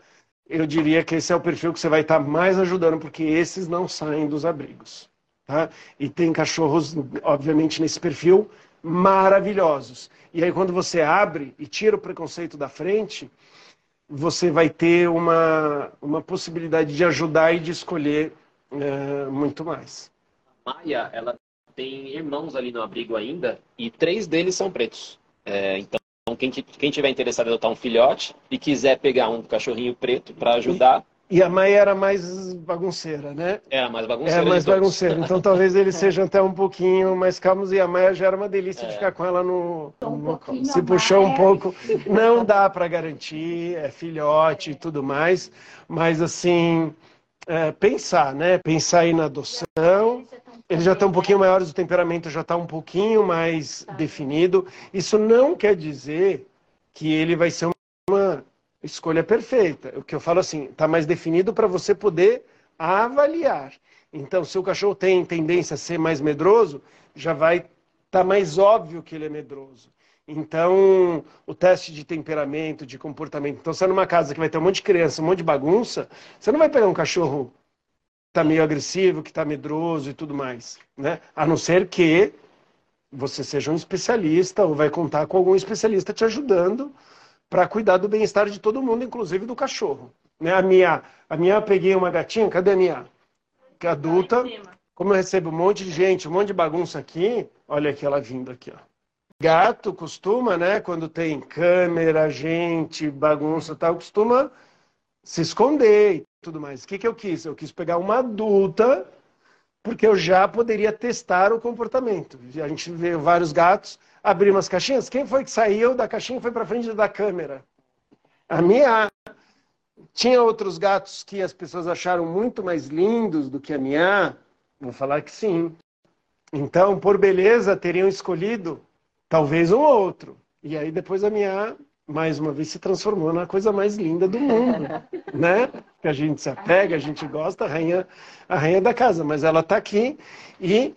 eu diria que esse é o perfil que você vai estar mais ajudando, porque esses não saem dos abrigos. Tá? E tem cachorros, obviamente, nesse perfil maravilhosos. E aí, quando você abre e tira o preconceito da frente, você vai ter uma, uma possibilidade de ajudar e de escolher é, muito mais. A Maia, ela tem irmãos ali no abrigo ainda, e três deles são pretos. É, então, quem, quem tiver interessado em adotar um filhote e quiser pegar um cachorrinho preto para ajudar, E a Maia era mais bagunceira, né? Era mais bagunceira. Era mais de todos. bagunceira. Então talvez eles sejam até um pouquinho mais calmos e a Maia já era uma delícia de É. ficar com ela no. Um no- se puxou um pouco. Não dá para garantir, é filhote e tudo mais. Mas assim, é, pensar, né? Pensar aí na adoção. Eles já estão um pouquinho maiores, o temperamento já está um pouquinho mais definido. Isso não quer dizer que ele vai ser uma escolha perfeita. O que eu falo assim, está mais definido para você poder avaliar. Então, se o cachorro tem tendência a ser mais medroso, já vai estar tá mais óbvio que ele é medroso. Então, o teste de temperamento, de comportamento. Então, você é numa casa que vai ter um monte de criança, um monte de bagunça, você não vai pegar um cachorro está meio agressivo, que está medroso e tudo mais, né? A não ser que você seja um especialista ou vai contar com algum especialista te ajudando para cuidar do bem-estar de todo mundo, inclusive do cachorro. Né? A minha, a minha peguei uma gatinha, cadê a minha? Que é adulta. Como eu recebo um monte de gente, um monte de bagunça aqui, olha aqui ela vindo aqui, ó. Gato costuma, né, quando tem câmera, gente, bagunça tal, costuma se esconder tudo mais. O que, que eu quis? Eu quis pegar uma adulta, porque eu já poderia testar o comportamento. A gente vê vários gatos, abrir umas caixinhas. Quem foi que saiu da caixinha e foi para frente da câmera? A minha. Tinha outros gatos que as pessoas acharam muito mais lindos do que a minha. Vou falar que sim. Então, por beleza, teriam escolhido talvez um outro. E aí depois a minha, mais uma vez, se transformou na coisa mais linda do mundo, né? Que a gente se apega, a gente gosta, a rainha, a rainha da casa. Mas ela está aqui e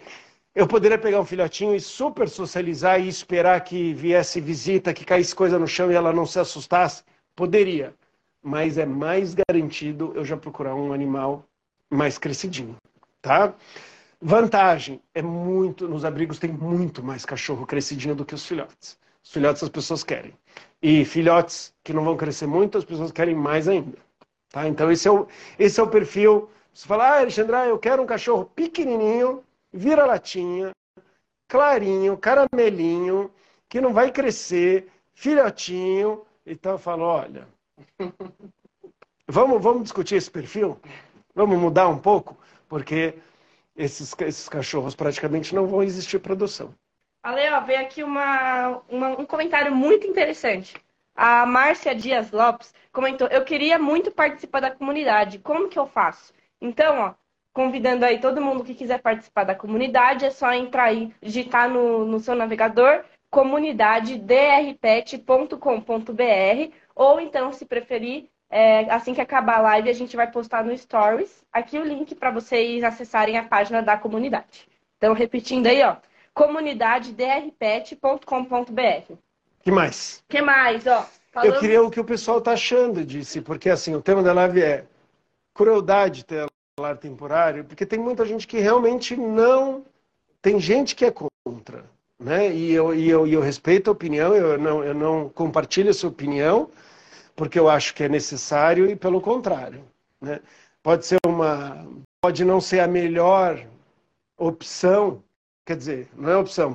eu poderia pegar um filhotinho e super socializar e esperar que viesse visita, que caísse coisa no chão e ela não se assustasse? Poderia. Mas é mais garantido eu já procurar um animal mais crescidinho, tá? Vantagem é muito, nos abrigos tem muito mais cachorro crescidinho do que os filhotes. Os filhotes as pessoas querem. E filhotes que não vão crescer muito, as pessoas querem mais ainda. Tá? Então esse é o, esse é o perfil. Você fala, ah, eu quero um cachorro pequenininho, vira-latinha, clarinho, caramelinho, que não vai crescer, filhotinho. Então eu falo, olha, vamos, vamos discutir esse perfil? Vamos mudar um pouco? Porque esses, esses cachorros praticamente não vão existir para adoção. Ale, ó, veio aqui uma, uma- um comentário muito interessante. A Márcia Dias Lopes comentou: Eu queria muito participar da comunidade. Como que eu faço? Então, ó, convidando aí todo mundo que quiser participar da comunidade, é só entrar aí, digitar no, no seu navegador comunidadedrpet.com.br ou então, se preferir, é, assim que acabar a live, a gente vai postar no Stories aqui o link para vocês acessarem a página da comunidade. Então, repetindo aí, ó, comunidadedrpet.com.br. que mais? que mais, ó? Eu Falamos- queria o que o pessoal está achando disso, porque assim, o tema da live é crueldade ter lar temporário, porque tem muita gente que realmente não. Tem gente que é contra, né? E eu, e eu, e eu respeito a opinião, eu não, eu não compartilho a sua opinião, porque eu acho que é necessário e pelo contrário, né? Pode ser uma. Pode não ser a melhor opção, quer dizer, não é opção.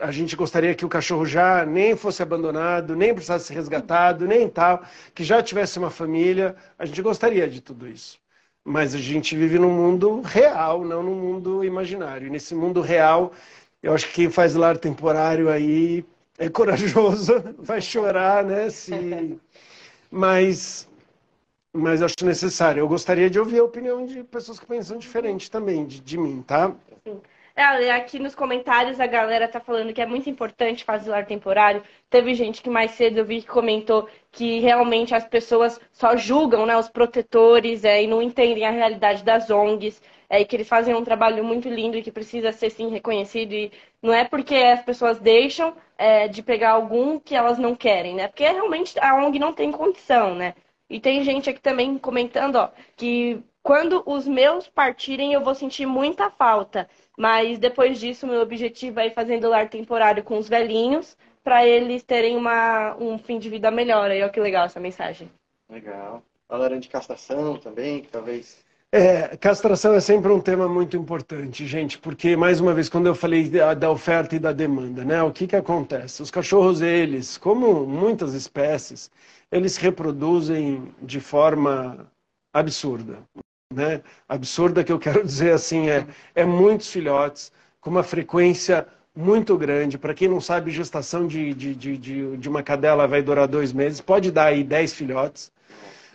A gente gostaria que o cachorro já nem fosse abandonado, nem precisasse ser resgatado, nem tal, que já tivesse uma família. A gente gostaria de tudo isso. Mas a gente vive num mundo real, não num mundo imaginário. E nesse mundo real, eu acho que quem faz lar temporário aí é corajoso, vai chorar, né? Se... Mas, mas acho necessário. Eu gostaria de ouvir a opinião de pessoas que pensam diferente também de, de mim, tá? Ale, aqui nos comentários a galera tá falando que é muito importante fazer lar temporário. Teve gente que mais cedo eu vi que comentou que realmente as pessoas só julgam né, os protetores é, e não entendem a realidade das ONGs. É, e que eles fazem um trabalho muito lindo e que precisa ser sim reconhecido. E não é porque as pessoas deixam é, de pegar algum que elas não querem, né? Porque realmente a ONG não tem condição, né? E tem gente aqui também comentando, ó, que quando os meus partirem eu vou sentir muita falta. Mas depois disso, meu objetivo é ir fazendo lar temporário com os velhinhos para eles terem uma, um fim de vida melhor. Aí, ó, que legal essa mensagem. Legal. Falaram de castração também, que talvez. É, castração é sempre um tema muito importante, gente, porque, mais uma vez, quando eu falei da, da oferta e da demanda, né, o que, que acontece? Os cachorros, eles, como muitas espécies, eles se reproduzem de forma absurda. Né? Absurda que eu quero dizer assim, é, é muitos filhotes, com uma frequência muito grande. Para quem não sabe, gestação de, de, de, de, uma cadela vai durar dois meses, pode dar aí dez filhotes.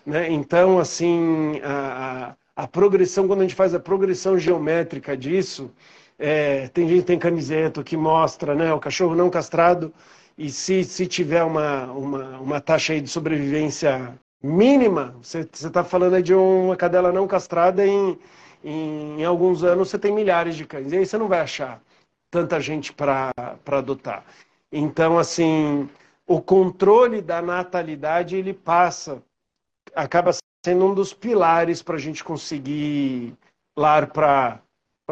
Né? Então, assim, a, a, progressão, quando a gente faz a progressão geométrica disso, é, tem gente tem camiseta que mostra né, o cachorro não castrado, e se, se tiver uma, uma, uma taxa de sobrevivência mínima, você está falando de uma cadela não castrada, em, em, em, alguns anos você tem milhares de cães, e aí você não vai achar tanta gente para adotar. Então, assim, o controle da natalidade, ele passa acaba sendo um dos pilares para a gente conseguir lar para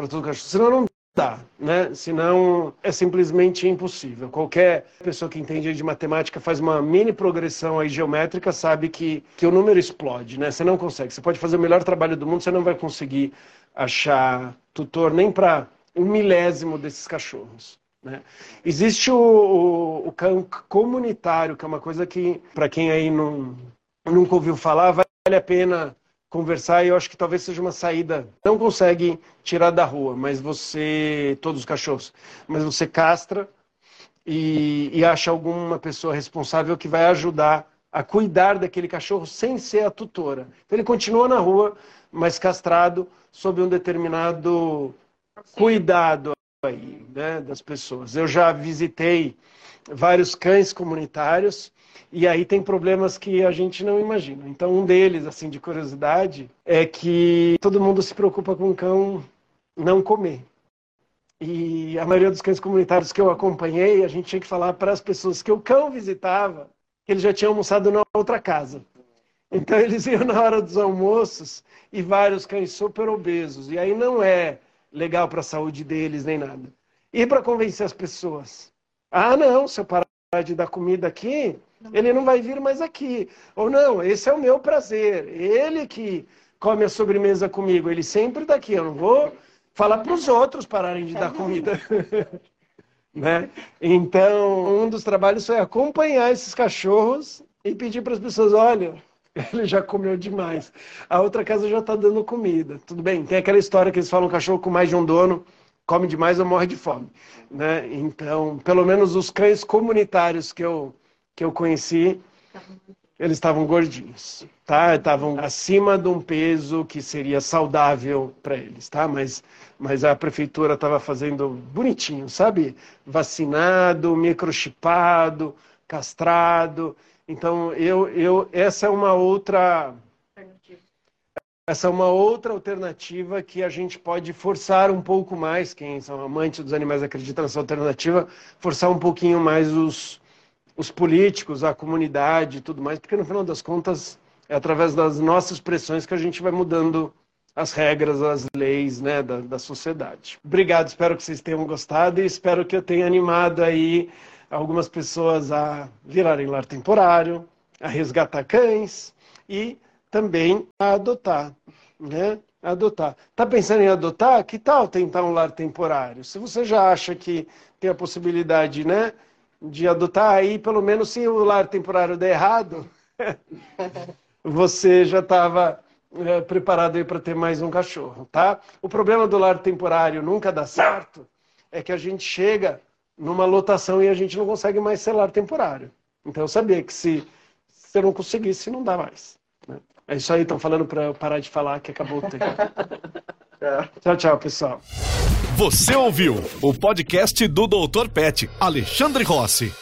todo cachorro. Senão não dá, né? Senão é simplesmente impossível. Qualquer pessoa que entende de matemática faz uma mini progressão aí geométrica sabe que, que o número explode, né? Você não consegue. Você pode fazer o melhor trabalho do mundo, você não vai conseguir achar tutor nem para um milésimo desses cachorros. Né? Existe o, o, o cão comunitário, que é uma coisa que, para quem aí não, nunca ouviu falar, vale a pena conversar e eu acho que talvez seja uma saída. Não consegue tirar da rua, mas você, todos os cachorros, mas você castra e, e acha alguma pessoa responsável que vai ajudar a cuidar daquele cachorro sem ser a tutora. Então ele continua na rua, mas castrado sob um determinado cuidado aí, né, das pessoas. Eu já visitei vários cães comunitários e aí tem problemas que a gente não imagina. Então, um deles, assim, de curiosidade, é que todo mundo se preocupa com o cão não comer. E a maioria dos cães comunitários que eu acompanhei, a gente tinha que falar para as pessoas que o cão visitava que ele já tinha almoçado na outra casa. Então, eles iam na hora dos almoços e vários cães super obesos. E aí não é legal para a saúde deles nem nada. E para convencer as pessoas. Ah, não, se eu parar dar comida aqui, ele não vai vir mais aqui. Ou não, esse é o meu prazer. Ele que come a sobremesa comigo, ele sempre está aqui. Eu não vou falar para os outros pararem de dar comida. né? Então, um dos trabalhos foi acompanhar esses cachorros e pedir para as pessoas: olha, ele já comeu demais. A outra casa já está dando comida. Tudo bem, tem aquela história que eles falam: cachorro com mais de um dono come demais ou morre de fome. Né? Então, pelo menos os cães comunitários que eu que eu conheci, eles estavam gordinhos, tá? Estavam acima de um peso que seria saudável para eles, tá? Mas, mas a prefeitura estava fazendo bonitinho, sabe? Vacinado, microchipado, castrado. Então, eu, eu, essa é uma outra essa é uma outra alternativa que a gente pode forçar um pouco mais, quem são amantes dos animais acreditam nessa alternativa, forçar um pouquinho mais os, os políticos, a comunidade e tudo mais, porque no final das contas é através das nossas pressões que a gente vai mudando as regras, as leis né, da, da sociedade. Obrigado, espero que vocês tenham gostado e espero que eu tenha animado aí algumas pessoas a virarem lar temporário, a resgatar cães e também a adotar, né? Adotar. Tá pensando em adotar? Que tal tentar um lar temporário? Se você já acha que tem a possibilidade, né, de adotar, aí pelo menos se o lar temporário der errado, você já estava é, preparado aí para ter mais um cachorro, tá? O problema do lar temporário nunca dá certo é que a gente chega numa lotação e a gente não consegue mais ser lar temporário. Então eu sabia que se você não conseguisse, não dá mais. É isso aí, estão falando para eu parar de falar que acabou o tempo. tchau, tchau, pessoal. Você ouviu o podcast do Dr. Pet, Alexandre Rossi.